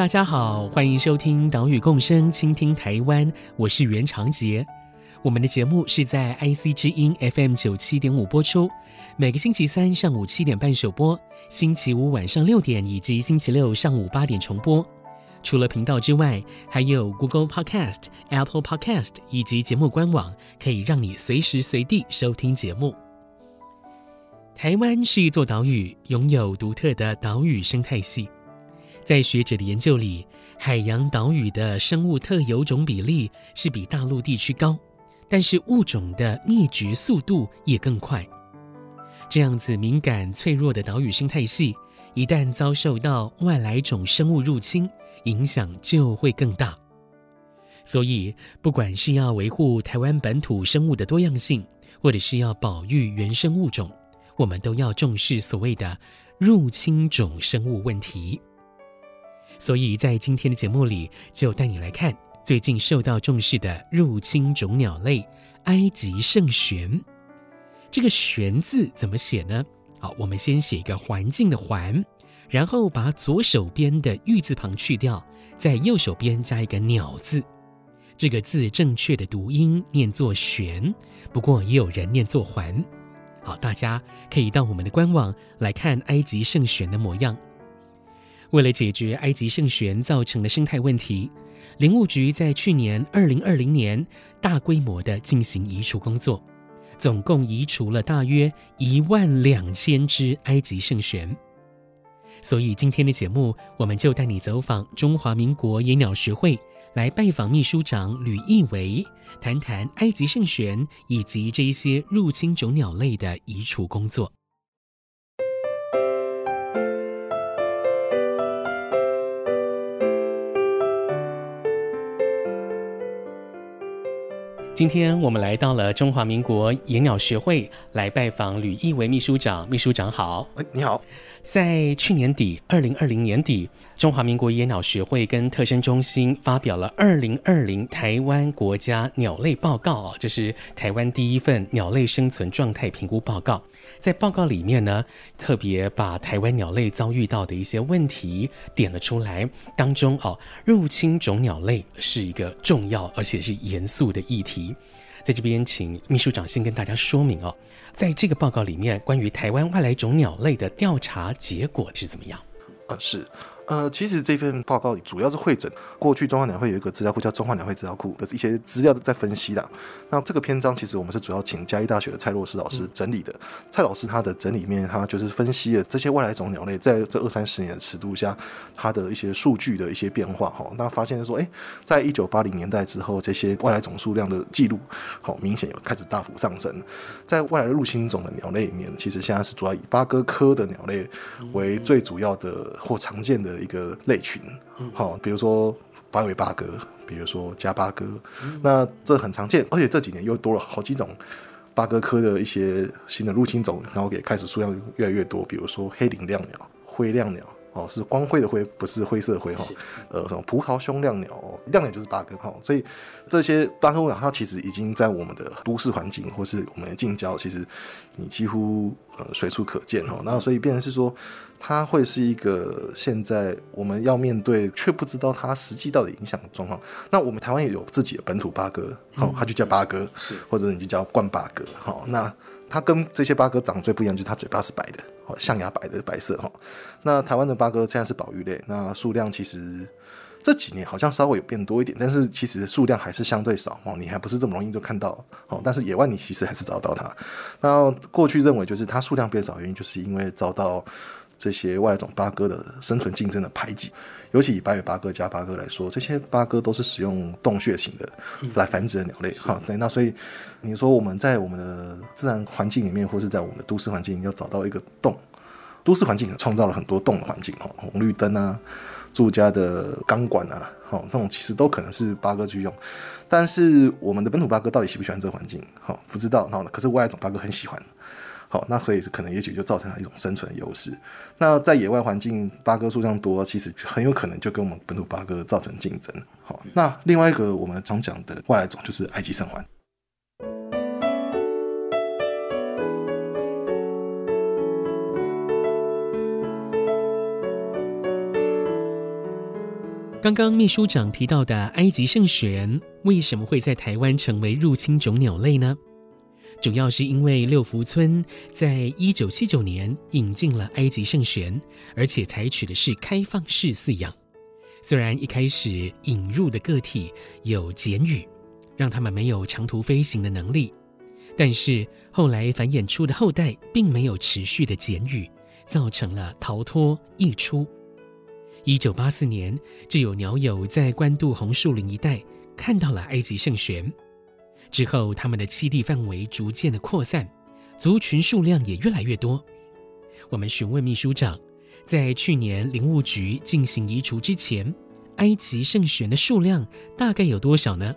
大家好，欢迎收听《岛屿共生，倾听台湾》，我是袁长杰。我们的节目是在 IC 之音 FM 九七点五播出，每个星期三上午七点半首播，星期五晚上六点以及星期六上午八点重播。除了频道之外，还有 Google Podcast、Apple Podcast 以及节目官网，可以让你随时随地收听节目。台湾是一座岛屿，拥有独特的岛屿生态系。在学者的研究里，海洋岛屿的生物特有种比例是比大陆地区高，但是物种的灭绝速度也更快。这样子敏感脆弱的岛屿生态系，一旦遭受到外来种生物入侵，影响就会更大。所以，不管是要维护台湾本土生物的多样性，或者是要保育原生物种，我们都要重视所谓的入侵种生物问题。所以在今天的节目里，就带你来看最近受到重视的入侵种鸟类——埃及圣蝉。这个“蝉”字怎么写呢？好，我们先写一个环境的“环”，然后把左手边的“玉”字旁去掉，在右手边加一个“鸟”字。这个字正确的读音念作“蝉”，不过也有人念作“环”。好，大家可以到我们的官网来看埃及圣蝉的模样。为了解决埃及圣蝉造成的生态问题，林务局在去年二零二零年大规模的进行移除工作，总共移除了大约一万两千只埃及圣蝉。所以今天的节目，我们就带你走访中华民国野鸟学会，来拜访秘书长吕义维，谈谈埃及圣蝉以及这一些入侵种鸟类的移除工作。今天我们来到了中华民国野鸟学会，来拜访吕义维秘书长。秘书长好，哎，你好。在去年底，二零二零年底，中华民国野鸟学会跟特生中心发表了二零二零台湾国家鸟类报告啊，这是台湾第一份鸟类生存状态评估报告。在报告里面呢，特别把台湾鸟类遭遇到的一些问题点了出来，当中哦，入侵种鸟类是一个重要而且是严肃的议题。在这边，请秘书长先跟大家说明哦，在这个报告里面，关于台湾外来种鸟类的调查结果是怎么样？啊，是。呃，其实这份报告主要是会诊过去中华鸟会有一个资料库叫中华鸟会资料库的一些资料在分析啦。那这个篇章其实我们是主要请嘉义大学的蔡洛斯老师整理的。蔡老师他的整理面，他就是分析了这些外来种鸟类在这二三十年的尺度下，它的一些数据的一些变化哈。那发现说，哎，在一九八零年代之后，这些外来种数量的记录，好明显有开始大幅上升。在外来的入侵种的鸟类里面，其实现在是主要以八哥科的鸟类为最主要的或常见的。一个类群，好，比如说八尾八哥，比如说加八哥，那这很常见，而且这几年又多了好几种八哥科的一些新的入侵种，然后也开始数量越来越多，比如说黑领亮鸟、灰亮鸟。哦，是光辉的辉，不是灰色的灰哈。呃，什么葡萄胸亮鸟，亮鸟就是八哥哈。所以这些八哥鸟，它其实已经在我们的都市环境或是我们的近郊，其实你几乎呃随处可见哈。那所以变成是说，它会是一个现在我们要面对却不知道它实际到底影响的状况。那我们台湾也有自己的本土八哥，好，它就叫八哥，是或者你就叫冠八哥，好，那。它跟这些八哥长得最不一样，就是它嘴巴是白的，哦，象牙白的白色哈。那台湾的八哥现在是保育类，那数量其实这几年好像稍微有变多一点，但是其实数量还是相对少哦。你还不是这么容易就看到哦，但是野外你其实还是找到它。那过去认为就是它数量变少，原因就是因为遭到这些外来种八哥的生存竞争的排挤。尤其以白尾八哥、加八哥来说，这些八哥都是使用洞穴型的来繁殖的鸟类。好，对，那所以你说我们在我们的自然环境里面，或是在我们的都市环境，要找到一个洞，都市环境创造了很多洞的环境，哈，红绿灯啊，住家的钢管啊，好，那种其实都可能是八哥去用。但是我们的本土八哥到底喜不喜欢这个环境？哈，不知道。然后呢，可是外来种八哥很喜欢。好，那所以可能也许就造成了一种生存优势。那在野外环境，八哥数量多，其实很有可能就跟我们本土八哥造成竞争。好，那另外一个我们常讲的外来种就是埃及圣环。刚刚秘书长提到的埃及圣䴉，为什么会在台湾成为入侵种鸟类呢？主要是因为六福村在一九七九年引进了埃及圣䴉，而且采取的是开放式饲养。虽然一开始引入的个体有简羽，让他们没有长途飞行的能力，但是后来繁衍出的后代并没有持续的简羽，造成了逃脱溢出。一九八四年，就有鸟友在关渡红树林一带看到了埃及圣䴉。之后，他们的栖地范围逐渐的扩散，族群数量也越来越多。我们询问秘书长，在去年林务局进行移除之前，埃及圣䴉的数量大概有多少呢？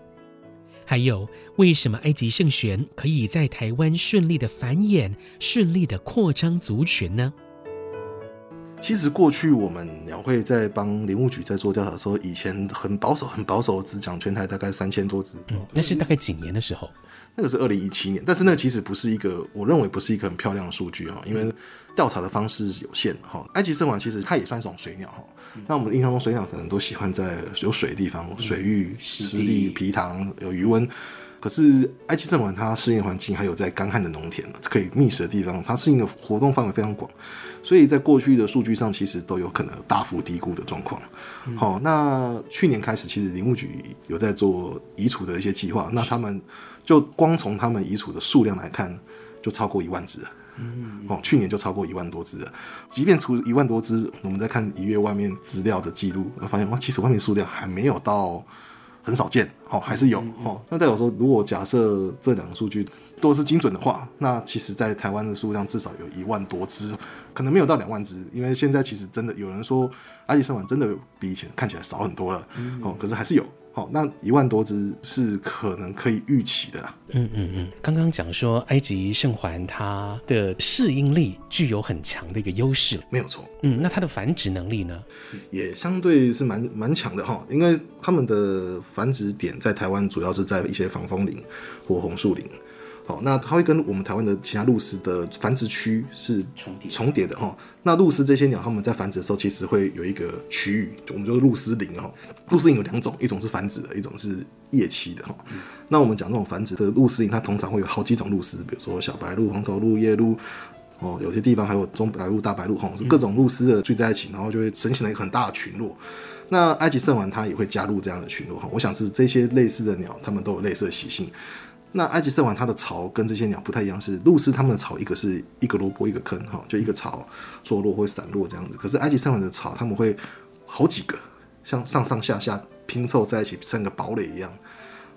还有，为什么埃及圣䴉可以在台湾顺利的繁衍、顺利的扩张族群呢？其实过去我们鸟会在帮林务局在做调查的时候，以前很保守，很保守，只讲全台大概三千多只。嗯，那是大概几年的时候？那个是二零一七年，但是那个其实不是一个，我认为不是一个很漂亮的数据哈，因为调查的方式有限哈。埃及圣䴉其实它也算一种水鸟哈，那我们印象中水鸟可能都喜欢在有水的地方，水域、湿地、皮塘有鱼温。可是埃及圣䴉它适应环境还有在干旱的农田，可以觅食的地方，它适应的活动范围非常广。所以在过去的数据上，其实都有可能大幅低估的状况。好、嗯，那去年开始，其实林务局有在做移除的一些计划。那他们就光从他们移除的数量来看，就超过一万只。嗯，哦，去年就超过一万多只了。即便除一万多只，我们在看一月外面资料的记录，发现哇，其实外面数量还没有到很少见。哦，还是有。哦，那代表说，如果假设这两个数据都是精准的话，那其实在台湾的数量至少有一万多只。可能没有到两万只，因为现在其实真的有人说埃及圣䴉真的比以前看起来少很多了，嗯、哦，可是还是有，好、哦，那一万多只是可能可以预期的啦。嗯嗯嗯，刚刚讲说埃及圣环它的适应力具有很强的一个优势，没有错。嗯，那它的繁殖能力呢，也相对是蛮蛮强的哈，因为它们的繁殖点在台湾主要是在一些防风林或红树林。好，那它会跟我们台湾的其他鹭鸶的繁殖区是重叠重叠的哈。那鹭鸶这些鸟，它们在繁殖的时候，其实会有一个区域，我们叫鹭鸶林哈。鹭鸶林有两种，一种是繁殖的，一种是夜栖的哈。嗯、那我们讲这种繁殖的鹭鸶林，它通常会有好几种鹭鸶，比如说小白鹭、黄头鹭、夜鹭，哦，有些地方还有中白鹭、大白鹭哈，各种鹭鸶的聚在一起，然后就会形成了一个很大的群落。那埃及圣王它也会加入这样的群落哈。我想是这些类似的鸟，它们都有类似的习性。那埃及圣䴉它的巢跟这些鸟不太一样，是鹭鸶它们的巢一个是一个萝卜一个坑哈，就一个巢坐落或散落这样子。可是埃及圣䴉的巢它们会好几个，像上上下下拼凑在一起，像个堡垒一样。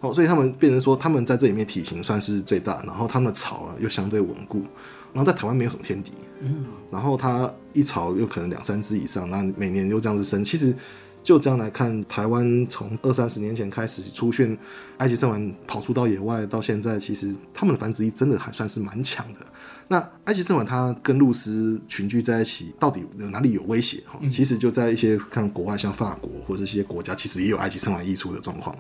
哦，所以他们变成说他们在这里面体型算是最大，然后他们的巢啊又相对稳固。然后在台湾没有什么天敌，嗯，然后它一巢又可能两三只以上，那每年又这样子生，其实。就这样来看，台湾从二三十年前开始出现埃及圣䴉跑出到野外，到现在，其实他们的繁殖力真的还算是蛮强的。那埃及圣䴉它跟鹭鸶群聚在一起，到底有哪里有威胁？哈，其实就在一些看国外，像法国或者一些国家，其实也有埃及圣䴉溢出的状况。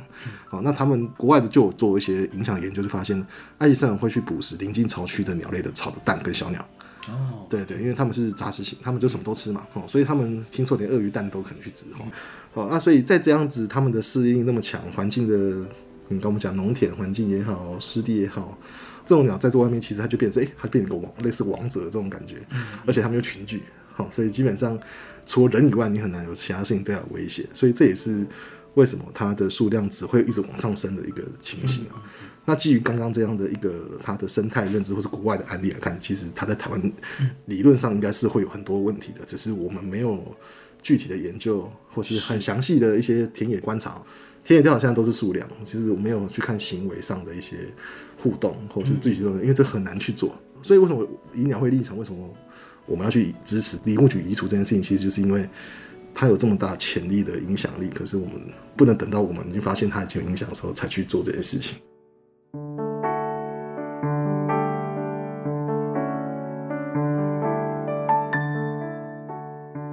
好，那他们国外的就有做一些影响研究，就发现埃及圣䴉会去捕食临近巢区的鸟类的巢的蛋跟小鸟。哦，对对，因为他们是杂食性，他们就什么都吃嘛，哦，所以他们听说连鳄鱼蛋都可能去吃，哦，哦，那所以在这样子，他们的适应那么强，环境的，你跟我们讲农田环境也好，湿地也好，这种鸟在这外面，其实它就变成，哎，它变成个王，类似王者这种感觉，嗯，而且他们又群聚，好，所以基本上除了人以外，你很难有其他事情对它有威胁，所以这也是为什么它的数量只会一直往上升的一个情形啊？那基于刚刚这样的一个它的生态认知或是国外的案例来看，其实它在台湾理论上应该是会有很多问题的，只是我们没有具体的研究或是很详细的一些田野观察。田野调查现在都是数量，其实我没有去看行为上的一些互动或是具体的，因为这很难去做。所以为什么以鸟会立场，为什么我们要去支持林务局移除这件事情？其实就是因为。它有这么大潜力的影响力，可是我们不能等到我们已经发现它已经有影响的时候才去做这件事情。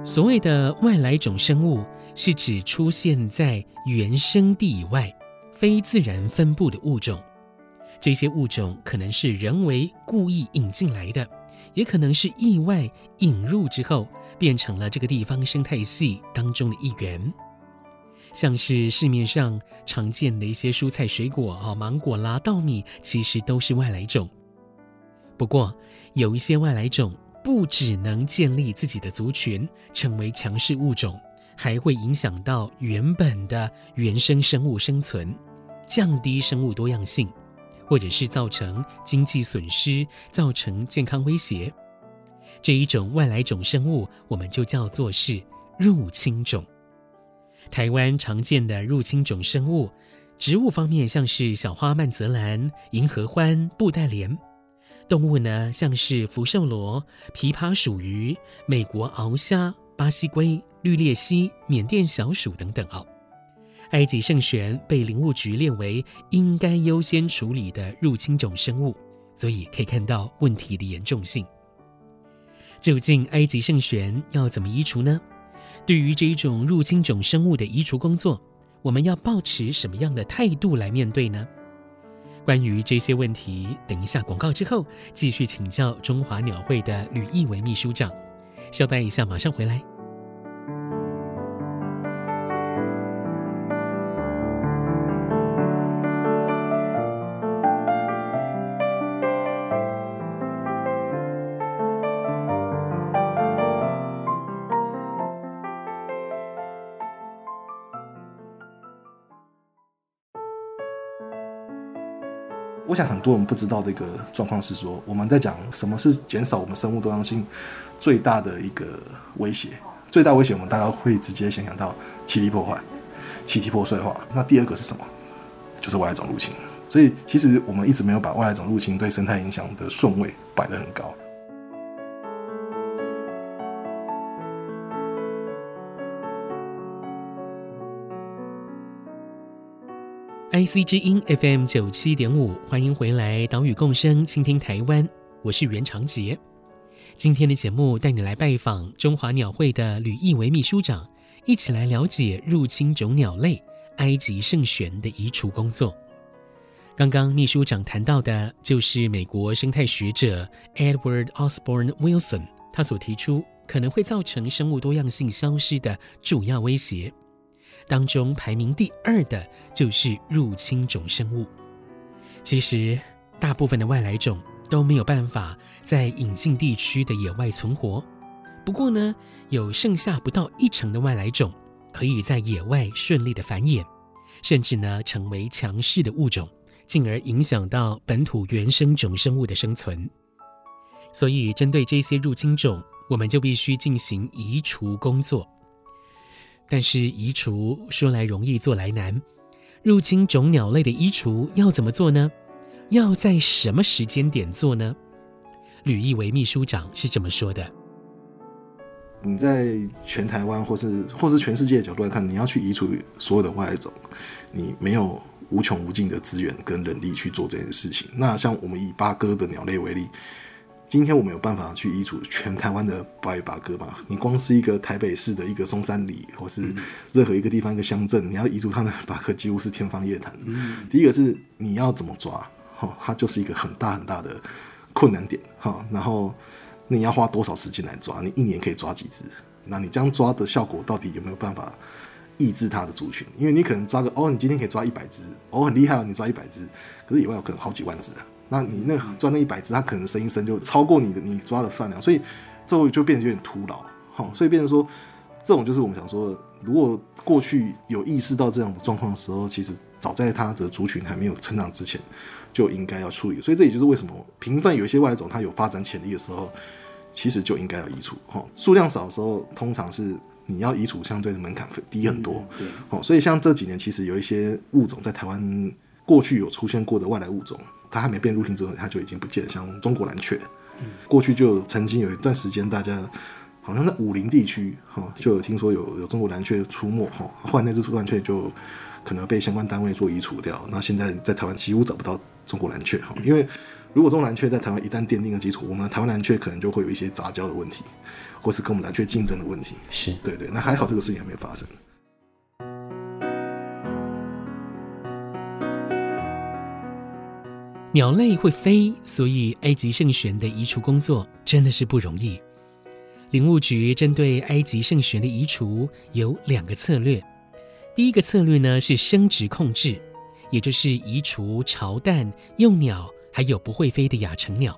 所谓的外来种生物，是指出现在原生地以外、非自然分布的物种。这些物种可能是人为故意引进来的。也可能是意外引入之后，变成了这个地方生态系当中的一员。像是市面上常见的一些蔬菜水果啊，芒果啦、稻米，其实都是外来种。不过，有一些外来种不只能建立自己的族群，成为强势物种，还会影响到原本的原生生物生存，降低生物多样性。或者是造成经济损失，造成健康威胁，这一种外来种生物，我们就叫做是入侵种。台湾常见的入侵种生物，植物方面像是小花曼泽兰、银河欢、布袋莲；动物呢，像是福寿螺、琵琶鼠鱼、美国螯虾、巴西龟、绿鬣蜥、缅甸小鼠等等哦。埃及圣蝉被林务局列为应该优先处理的入侵种生物，所以可以看到问题的严重性。究竟埃及圣璇要怎么移除呢？对于这一种入侵种生物的移除工作，我们要抱持什么样的态度来面对呢？关于这些问题，等一下广告之后继续请教中华鸟会的吕义维秘书长。稍待一下，马上回来。我想很多人不知道的一个状况是说，我们在讲什么是减少我们生物多样性最大的一个威胁。最大威胁，我们大家会直接想象到栖地破坏、栖地破碎化。那第二个是什么？就是外来种入侵。所以其实我们一直没有把外来种入侵对生态影响的顺位摆得很高。IC 之音 FM 九七点五，欢迎回来，岛屿共生，倾听台湾，我是袁长杰。今天的节目带你来拜访中华鸟会的吕义维秘书长，一起来了解入侵种鸟类埃及圣璇的移除工作。刚刚秘书长谈到的，就是美国生态学者 Edward Osborne Wilson 他所提出可能会造成生物多样性消失的主要威胁。当中排名第二的就是入侵种生物。其实，大部分的外来种都没有办法在引进地区的野外存活。不过呢，有剩下不到一成的外来种可以在野外顺利的繁衍，甚至呢成为强势的物种，进而影响到本土原生种生物的生存。所以，针对这些入侵种，我们就必须进行移除工作。但是移除说来容易做来难，入侵种鸟类的移除要怎么做呢？要在什么时间点做呢？吕翊维秘书长是这么说的：你在全台湾或是或是全世界的角度来看，你要去移除所有的外来种，你没有无穷无尽的资源跟人力去做这件事情。那像我们以八哥的鸟类为例。今天我们有办法去移除全台湾的白羽八哥吗？你光是一个台北市的一个松山里，或是任何一个地方一个乡镇，你要移除它的八哥，几乎是天方夜谭。第一个是你要怎么抓，哈，它就是一个很大很大的困难点，哈。然后你要花多少时间来抓？你一年可以抓几只？那你这样抓的效果到底有没有办法抑制它的族群？因为你可能抓个哦，你今天可以抓一百只，哦，很厉害哦，你抓一百只，可是野外有可能好几万只啊。那你那抓那一百只，它可能生一生就超过你的你抓的饭量，所以最后就变得有点徒劳。好，所以变成说，这种就是我们想说，如果过去有意识到这样的状况的时候，其实早在它的族群还没有成长之前，就应该要处理。所以这也就是为什么频段有一些外来种它有发展潜力的时候，其实就应该要移除。哈，数量少的时候，通常是你要移除相对的门槛低很多。对，哦，所以像这几年其实有一些物种在台湾过去有出现过的外来物种，它还没变入侵之后，它就已经不见了，像中国蓝雀。过去就曾经有一段时间，大家好像在武陵地区哈，就有听说有有中国蓝雀出没哈，后来那只蓝雀就可能被相关单位做移除掉。那现在在台湾几乎找不到中国蓝雀哈，因为如果中国蓝雀在台湾一旦奠定了基础，我们的台湾蓝雀可能就会有一些杂交的问题，或是跟我们蓝雀竞争的问题。是对对，那还好这个事情还没有发生。鸟类会飞，所以埃及圣䴉的移除工作真的是不容易。林务局针对埃及圣䴉的移除有两个策略。第一个策略呢是生殖控制，也就是移除巢蛋、幼鸟，还有不会飞的亚成鸟。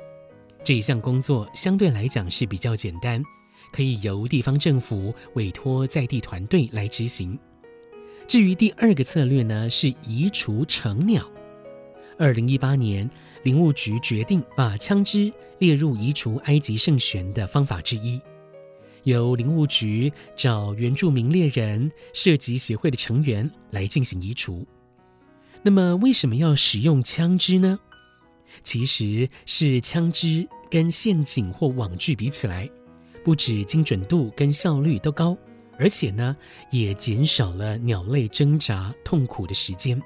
这一项工作相对来讲是比较简单，可以由地方政府委托在地团队来执行。至于第二个策略呢，是移除成鸟。二零一八年，林务局决定把枪支列入移除埃及圣䴉的方法之一，由林务局找原住民猎人、射击协会的成员来进行移除。那么，为什么要使用枪支呢？其实是枪支跟陷阱或网具比起来，不止精准度跟效率都高，而且呢，也减少了鸟类挣扎痛苦的时间。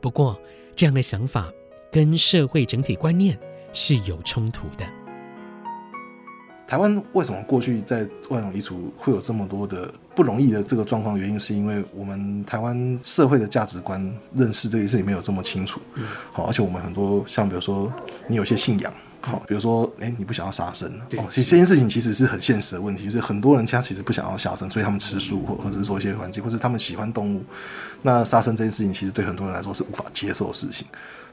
不过，这样的想法跟社会整体观念是有冲突的。台湾为什么过去在外来种移除会有这么多的不容易的这个状况？原因是因为我们台湾社会的价值观认识这件事情没有这么清楚。好，而且我们很多像比如说你有些信仰。好，比如说，哎，你不想要杀生哦，其实这件事情其实是很现实的问题，就是很多人家其实不想要杀生，所以他们吃素，或或者是说一些环境，或是他们喜欢动物，那杀生这件事情其实对很多人来说是无法接受的事情。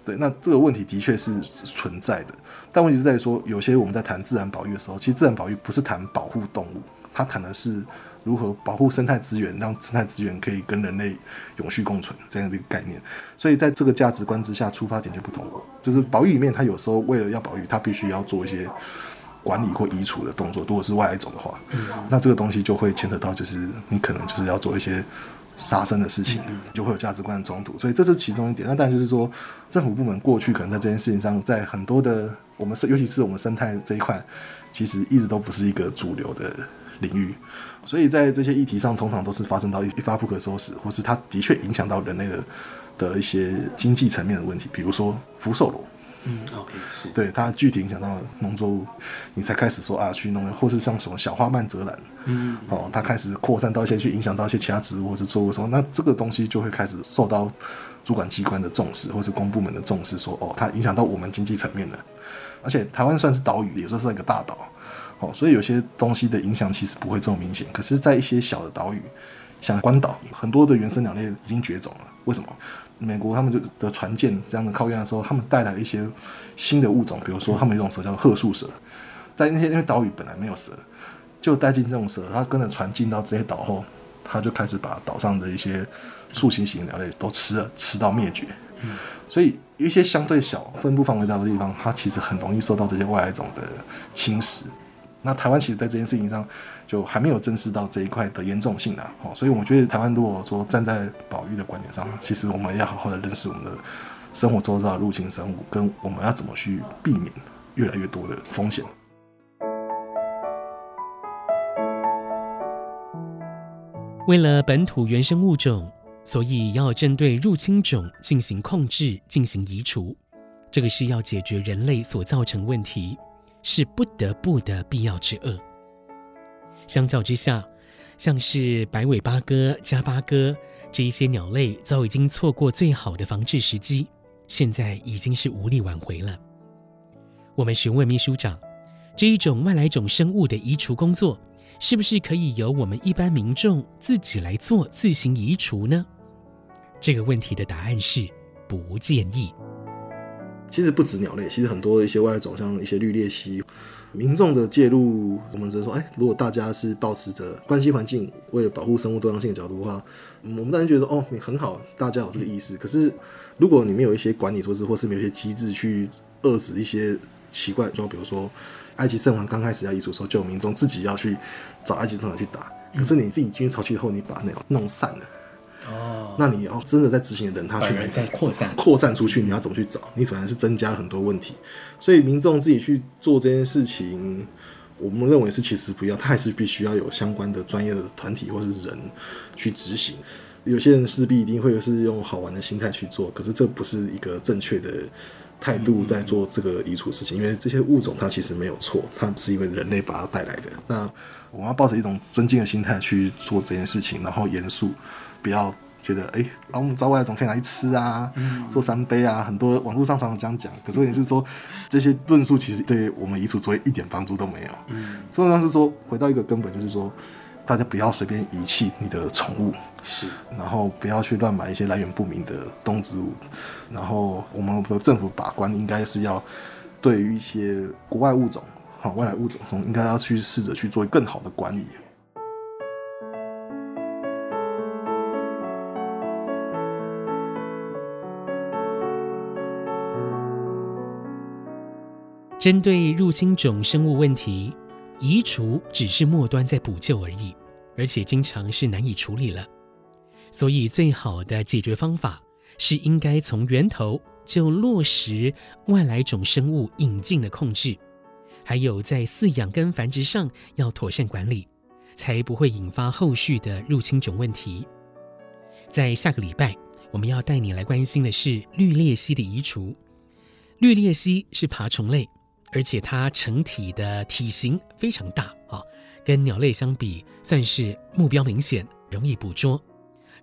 对，那这个问题的确是存在的，但问题是在于说，有些我们在谈自然保育的时候，其实自然保育不是谈保护动物，它谈的是。如何保护生态资源，让生态资源可以跟人类永续共存这样的一个概念？所以在这个价值观之下，出发点就不同。就是保育里面，它有时候为了要保育，它必须要做一些管理或移除的动作。如果是外来种的话，那这个东西就会牵扯到，就是你可能就是要做一些杀生的事情，就会有价值观的冲突。所以这是其中一点。那当然就是说，政府部门过去可能在这件事情上，在很多的我们是，尤其是我们生态这一块，其实一直都不是一个主流的领域。所以在这些议题上，通常都是发生到一发不可收拾，或是它的确影响到人类的的一些经济层面的问题，比如说福寿螺，嗯，OK，是对它具体影响到农作物，你才开始说啊去弄，或是像什么小花蔓泽兰，嗯，哦，它开始扩散到一些去影响到一些其他植物或是作物的时候，那这个东西就会开始受到主管机关的重视，或是公部门的重视，说哦，它影响到我们经济层面的，而且台湾算是岛屿，也算是一个大岛。哦，所以有些东西的影响其实不会这么明显，可是，在一些小的岛屿，像关岛，很多的原生鸟类已经绝种了。为什么？美国他们就的船舰这样的靠岸的时候，他们带来一些新的物种，比如说他们有一种蛇叫褐树蛇，在那些因为岛屿本来没有蛇，就带进这种蛇，它跟着船进到这些岛后，它就开始把岛上的一些树形型鸟类都吃了，吃到灭绝。所以一些相对小、分布范围大的地方，它其实很容易受到这些外来种的侵蚀。那台湾其实，在这件事情上，就还没有正视到这一块的严重性啊。哦，所以我觉得台湾如果说站在保育的观点上，其实我们要好好的认识我们的生活周遭的入侵生物，跟我们要怎么去避免越来越多的风险。为了本土原生物种，所以要针对入侵种进行控制、进行移除，这个是要解决人类所造成问题。是不得不的必要之恶。相较之下，像是白尾八哥、家八哥这一些鸟类，早已经错过最好的防治时机，现在已经是无力挽回了。我们询问秘书长，这一种外来种生物的移除工作，是不是可以由我们一般民众自己来做，自行移除呢？这个问题的答案是不建议。其实不止鸟类，其实很多一些外来种，像一些绿鬣蜥，民众的介入，我们只能说，哎，如果大家是抱持着关心环境，为了保护生物多样性的角度的话，我们当然觉得哦，你很好，大家有这个意识。可是，如果你没有一些管理措施，或是没有一些机制去遏制一些奇怪，就比如说埃及圣王刚开始要移除的时候，就有民众自己要去找埃及圣王去打，可是你自己进军巢区以后，你把那弄散了。哦，那你要真的在执行的人，他去再扩散扩散出去，你要怎么去找？你反而是增加了很多问题。所以民众自己去做这件事情，我们认为是其实不要，他还是必须要有相关的专业的团体或是人去执行。有些人势必一定会是用好玩的心态去做，可是这不是一个正确的态度在做这个移除事情，因为这些物种它其实没有错，它是因为人类把它带来的。那我们要抱着一种尊敬的心态去做这件事情，然后严肃。不要觉得哎，我们抓外来种可以拿去吃啊，嗯、做三杯啊，很多网络上常常这样讲。可是问题是说，这些论述其实对我们移除作业一点帮助都没有。嗯，所以呢是说，回到一个根本，就是说，大家不要随便遗弃你的宠物，是，然后不要去乱买一些来源不明的动植物，然后我们的政府把关应该是要对于一些国外物种、好外来物种，应该要去试着去做更好的管理。针对入侵种生物问题，移除只是末端在补救而已，而且经常是难以处理了。所以，最好的解决方法是应该从源头就落实外来种生物引进的控制，还有在饲养跟繁殖上要妥善管理，才不会引发后续的入侵种问题。在下个礼拜，我们要带你来关心的是绿鬣蜥的移除。绿鬣蜥是爬虫类。而且它成体的体型非常大啊，跟鸟类相比，算是目标明显，容易捕捉。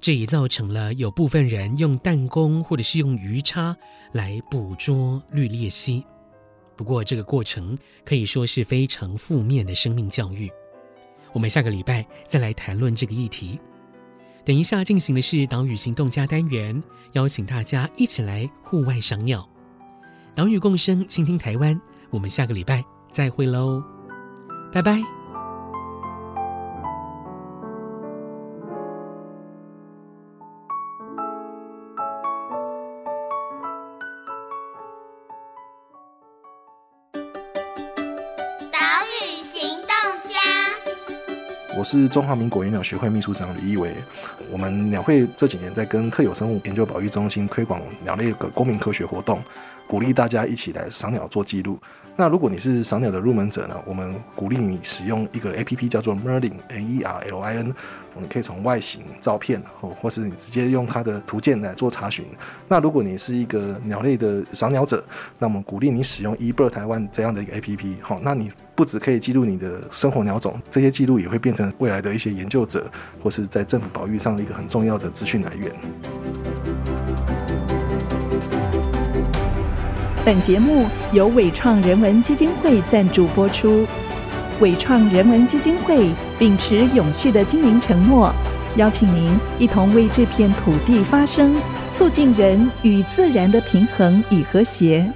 这也造成了有部分人用弹弓或者是用鱼叉来捕捉绿鬣蜥。不过这个过程可以说是非常负面的生命教育。我们下个礼拜再来谈论这个议题。等一下进行的是岛屿行动家单元，邀请大家一起来户外赏鸟。岛屿共生，倾听台湾。我们下个礼拜再会喽，拜拜。是中华民国园鸟学会秘书长李一伟。我们鸟会这几年在跟特有生物研究保育中心推广鸟类的公民科学活动。鼓励大家一起来赏鸟做记录。那如果你是赏鸟的入门者呢，我们鼓励你使用一个 APP 叫做 Merlin N E R L I N，。你可以从外形、照片，或或是你直接用它的图鉴来做查询。那如果你是一个鸟类的赏鸟者，那我们鼓励你使用 eBird 台湾这样的一个 APP。好，那你不只可以记录你的生活鸟种，这些记录也会变成未来的一些研究者或是在政府保育上的一个很重要的资讯来源。本节目由伟创人文基金会赞助播出。伟创人文基金会秉持永续的经营承诺，邀请您一同为这片土地发声，促进人与自然的平衡与和谐。